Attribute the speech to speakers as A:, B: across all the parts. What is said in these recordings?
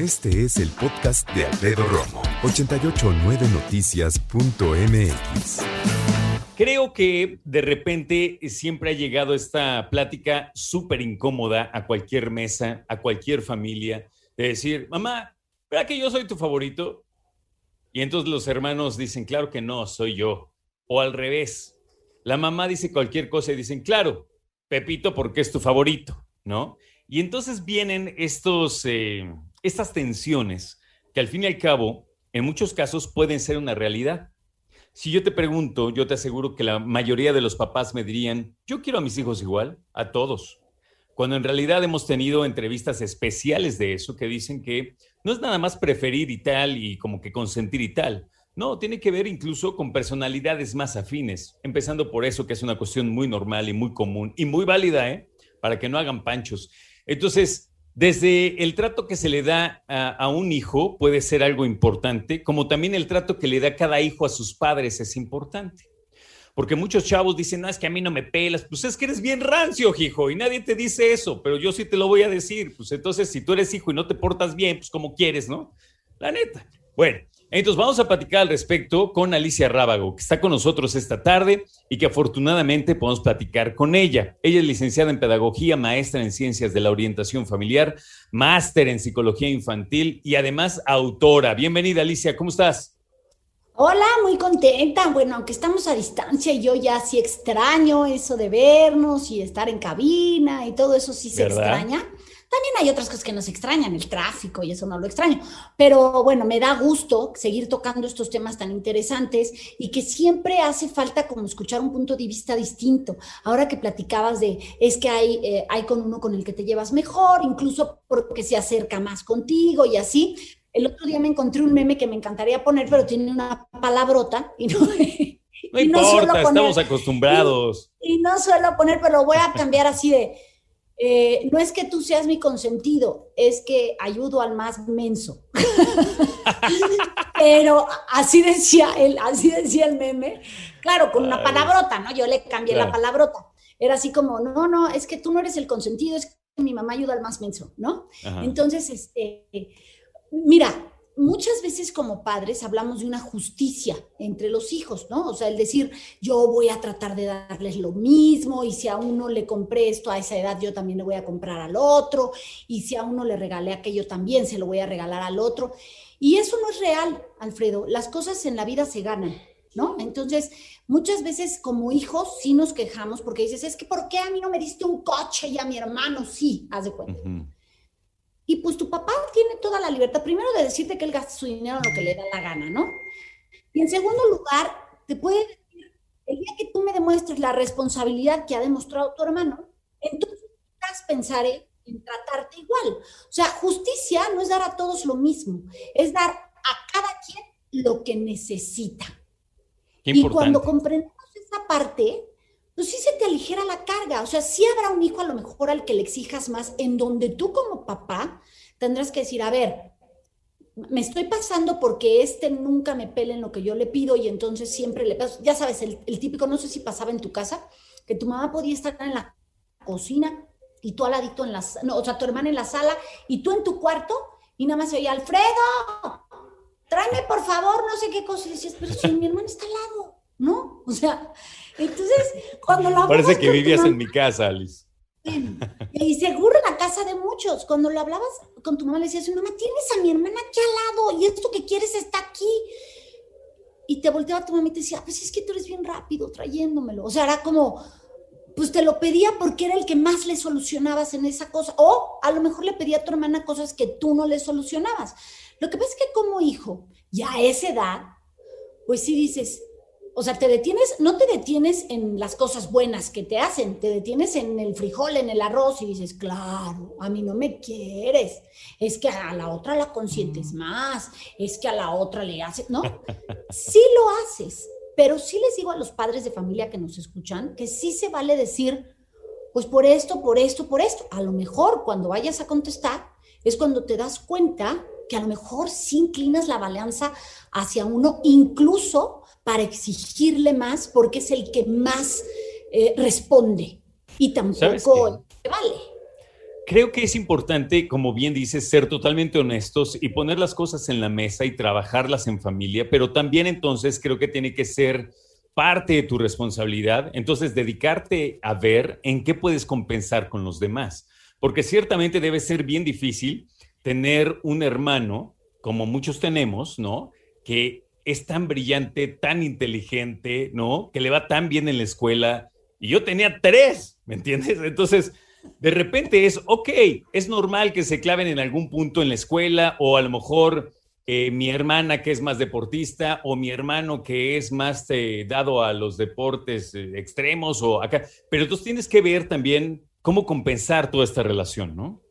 A: Este es el podcast de Alfredo Romo, 889noticias.mx.
B: Creo que de repente siempre ha llegado esta plática súper incómoda a cualquier mesa, a cualquier familia, de decir, mamá, ¿verdad que yo soy tu favorito? Y entonces los hermanos dicen, claro que no, soy yo. O al revés, la mamá dice cualquier cosa y dicen, claro, Pepito porque es tu favorito, ¿no? Y entonces vienen estos, eh, estas tensiones que al fin y al cabo, en muchos casos pueden ser una realidad. Si yo te pregunto, yo te aseguro que la mayoría de los papás me dirían, yo quiero a mis hijos igual, a todos. Cuando en realidad hemos tenido entrevistas especiales de eso que dicen que no es nada más preferir y tal y como que consentir y tal. No, tiene que ver incluso con personalidades más afines, empezando por eso que es una cuestión muy normal y muy común y muy válida, ¿eh? Para que no hagan panchos. Entonces, desde el trato que se le da a, un hijo puede ser algo importante, como también el trato que le da cada hijo a sus padres es importante. Porque muchos chavos dicen, no, es que a mí no me pelas. Pues es que eres bien rancio, hijo, y nadie te dice eso, pero yo sí te lo voy a decir. Pues entonces, si tú eres hijo y no te portas bien, pues como quieres, ¿no? La neta. Bueno, entonces vamos a platicar al respecto con Alicia Rábago, que está con nosotros esta tarde y que afortunadamente podemos platicar con ella. Ella es licenciada en Pedagogía, maestra en Ciencias de la Orientación Familiar, máster en Psicología Infantil y además autora. Bienvenida Alicia, ¿cómo estás?
C: Hola, muy contenta. Bueno, aunque estamos a distancia, yo ya sí extraño eso de vernos y estar en cabina y todo eso sí se extraña. También hay otras cosas que nos extrañan, el tráfico y eso no lo extraño. Pero bueno, me da gusto seguir tocando estos temas tan interesantes y que siempre hace falta como escuchar un punto de vista distinto. Ahora que platicabas de, es que hay, eh, hay con uno con el que te llevas mejor, incluso porque se acerca más contigo y así. El otro día me encontré un meme que me encantaría poner, pero tiene una palabrota y no...
B: No importa, estamos acostumbrados.
C: Y, y no suelo poner, pero lo voy a cambiar así de eh, no es que tú seas mi consentido, es que ayudo al más menso. Pero así decía él, así decía el meme. Claro, con una palabrota, ¿no? Yo le cambié la palabrota. Era así como, no, no, es que tú no eres el consentido, es que mi mamá ayuda al más menso, ¿no? Entonces, este, mira, muchas veces como padres hablamos de una justicia entre los hijos, ¿no? O sea, el decir, yo voy a tratar de darles lo mismo y si a uno le compré esto a esa edad, yo también le voy a comprar al otro y si a uno le regalé aquello, también se lo voy a regalar al otro. Y eso no es real, Alfredo. Las cosas en la vida se ganan, ¿no? Entonces, muchas veces como hijos sí nos quejamos porque dices, es que ¿por qué a mí no me diste un coche y a mi hermano sí? Haz de cuenta. Y pues tu papá tiene toda la libertad, primero de decirte que él gasta su dinero en lo que le da la gana, ¿no? Y en segundo lugar, te puede decir, el día que tú me demuestres la responsabilidad que ha demostrado tu hermano, entonces pensaré en tratarte igual. O sea, justicia no es dar a todos lo mismo, es dar a cada quien lo que necesita. y cuando comprendemos esa parte, pues sí se te aligera la carga. O sea, sí habrá un hijo a lo mejor al que le exijas más, en donde tú como papá tendrás que decir, a ver, me estoy pasando porque este nunca me pele en lo que yo le pido y entonces siempre le paso. Ya sabes, el, típico, no sé si pasaba en tu casa, que tu mamá podía estar en la cocina y tú al ladito en la, no, o sea, tu hermana en la sala y tú en tu cuarto y nada más se oía, Alfredo, tráeme por favor, no sé qué cosa. Y decías, pero si mi hermana está al lado, ¿no? O sea, entonces, cuando lo
B: Parece que vivías en mi casa, Alice.
C: Y seguro en la casa de muchos. Cuando lo hablabas con tu mamá, le decías, mamá, tienes a mi hermana aquí al lado y esto que quieres está aquí. Y te volteaba tu mamá y te decía, pues es que tú eres bien rápido trayéndomelo. O sea, era como, pues te lo pedía porque era el que más le solucionabas en esa cosa. O a lo mejor le pedía a tu hermana cosas que tú no le solucionabas. Lo que pasa es que como hijo, ya a esa edad, pues sí dices, o sea, te detienes, no te detienes en las cosas buenas que te hacen, te detienes en el frijol, en el arroz y dices, claro, a mí no me quieres, es que a la otra la consientes más, es que a la otra le haces, ¿no? Sí lo haces, pero sí les digo a los padres de familia que nos escuchan que sí se vale decir, pues por esto, por esto, por esto. A lo mejor cuando vayas a contestar es cuando te das cuenta que a lo mejor sí inclinas la balanza hacia uno, incluso para exigirle más porque es el que más eh, responde y tampoco vale.
B: creo que es importante, como bien dices, ser totalmente honestos y poner las cosas en la mesa y trabajarlas en familia, pero también entonces creo que tiene que ser parte de tu responsabilidad, entonces dedicarte a ver en qué puedes compensar con los demás, porque ciertamente debe ser bien difícil tener un hermano, como muchos tenemos, ¿no? Que es tan brillante, tan inteligente, ¿no? Que le va tan bien en la escuela. Y yo tenía tres, ¿me entiendes? Entonces, de repente es, ok, es normal que se claven en algún punto en la escuela o a lo mejor eh, mi hermana que es más deportista o mi hermano que es más eh, dado a los deportes eh, extremos o acá. Pero tú tienes que ver también cómo compensar toda esta relación, ¿no?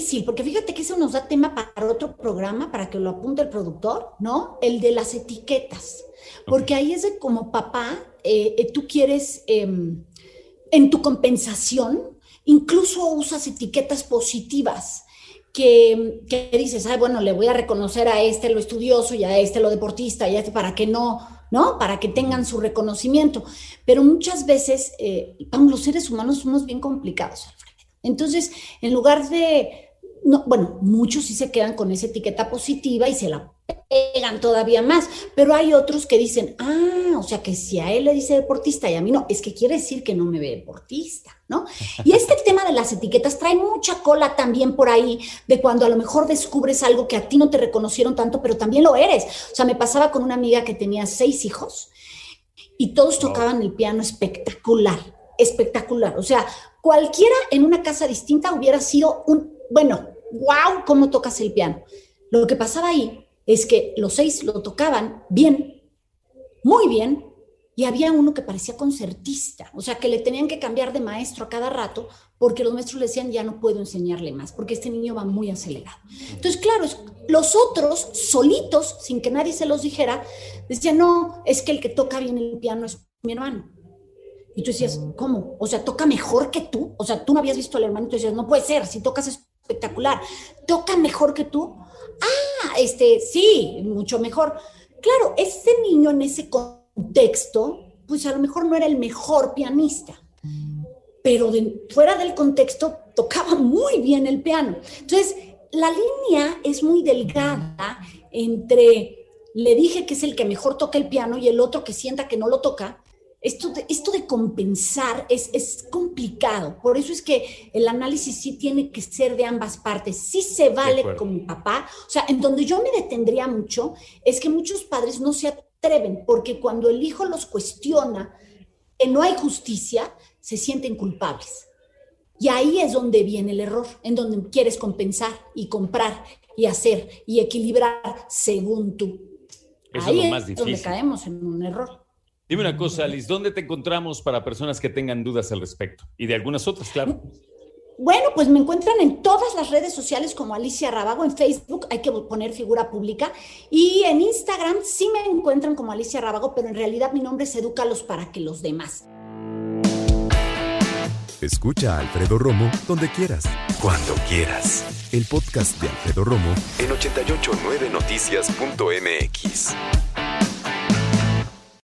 C: Difícil, porque fíjate que eso nos da tema para otro programa, para que lo apunte el productor, ¿no? El de las etiquetas. Porque ahí es de como papá, tú quieres, em, en tu compensación, incluso usas etiquetas positivas que, dices, ay, bueno, le voy a reconocer a este lo estudioso y a este lo deportista y a este para que no, ¿no? Para que tengan su reconocimiento. Pero muchas veces, eh, los seres humanos somos bien complicados, Alfredo. Entonces, en lugar de, no, bueno, muchos sí se quedan con esa etiqueta positiva y se la pegan todavía más, pero hay otros que dicen, ah, o sea que si a él le dice deportista y a mí no, es que quiere decir que no me ve deportista, ¿no? Y este tema de las etiquetas trae mucha cola también por ahí, de cuando a lo mejor descubres algo que a ti no te reconocieron tanto, pero también lo eres. O sea, me pasaba con una amiga que tenía seis hijos y todos tocaban el piano espectacular, espectacular. O sea, cualquiera en una casa distinta hubiera sido un, bueno, wow, cómo tocas el piano. Lo que pasaba ahí es que los seis lo tocaban bien, muy bien, y había uno que parecía concertista, o sea, que le tenían que cambiar de maestro a cada rato porque los maestros le decían, ya no puedo enseñarle más, porque este niño va muy acelerado. Entonces, claro, los otros, solitos, sin que nadie se los dijera, decían, no, es que el que toca bien el piano es mi hermano. Y tú decías, ¿cómo? O sea, toca mejor que tú. O sea, tú no habías visto al hermano y tú decías, no puede ser, si tocas espectacular, toca mejor que tú. Ah, este, sí, mucho mejor. Claro, ese niño en ese contexto, pues a lo mejor no era el mejor pianista, pero fuera del contexto tocaba muy bien el piano. Entonces, la línea es muy delgada entre le dije que es el que mejor toca el piano y el otro que sienta que no lo toca, esto de, esto de compensar es, es, complicado. Por eso es que el análisis sí tiene que ser de ambas partes. Sí se vale con mi papá. O sea, en donde yo me detendría mucho es que muchos padres no se atreven porque cuando el hijo los cuestiona que no hay justicia, se sienten culpables. Y ahí es donde viene el error, en donde quieres compensar y comprar y hacer y equilibrar según tú. ahí es, es donde caemos en un error.
B: Dime una cosa, Alice, ¿dónde te encontramos para personas que tengan dudas al respecto? Y de algunas otras, claro.
C: Bueno, pues me encuentran en todas las redes sociales como Alicia Rabago. En Facebook hay que poner figura pública. Y en Instagram sí me encuentran como Alicia Rabago, pero en realidad mi nombre es Edúcalos para que los demás.
A: Escucha a Alfredo Romo donde quieras. Cuando quieras. El podcast de Alfredo Romo en 889noticias.mx.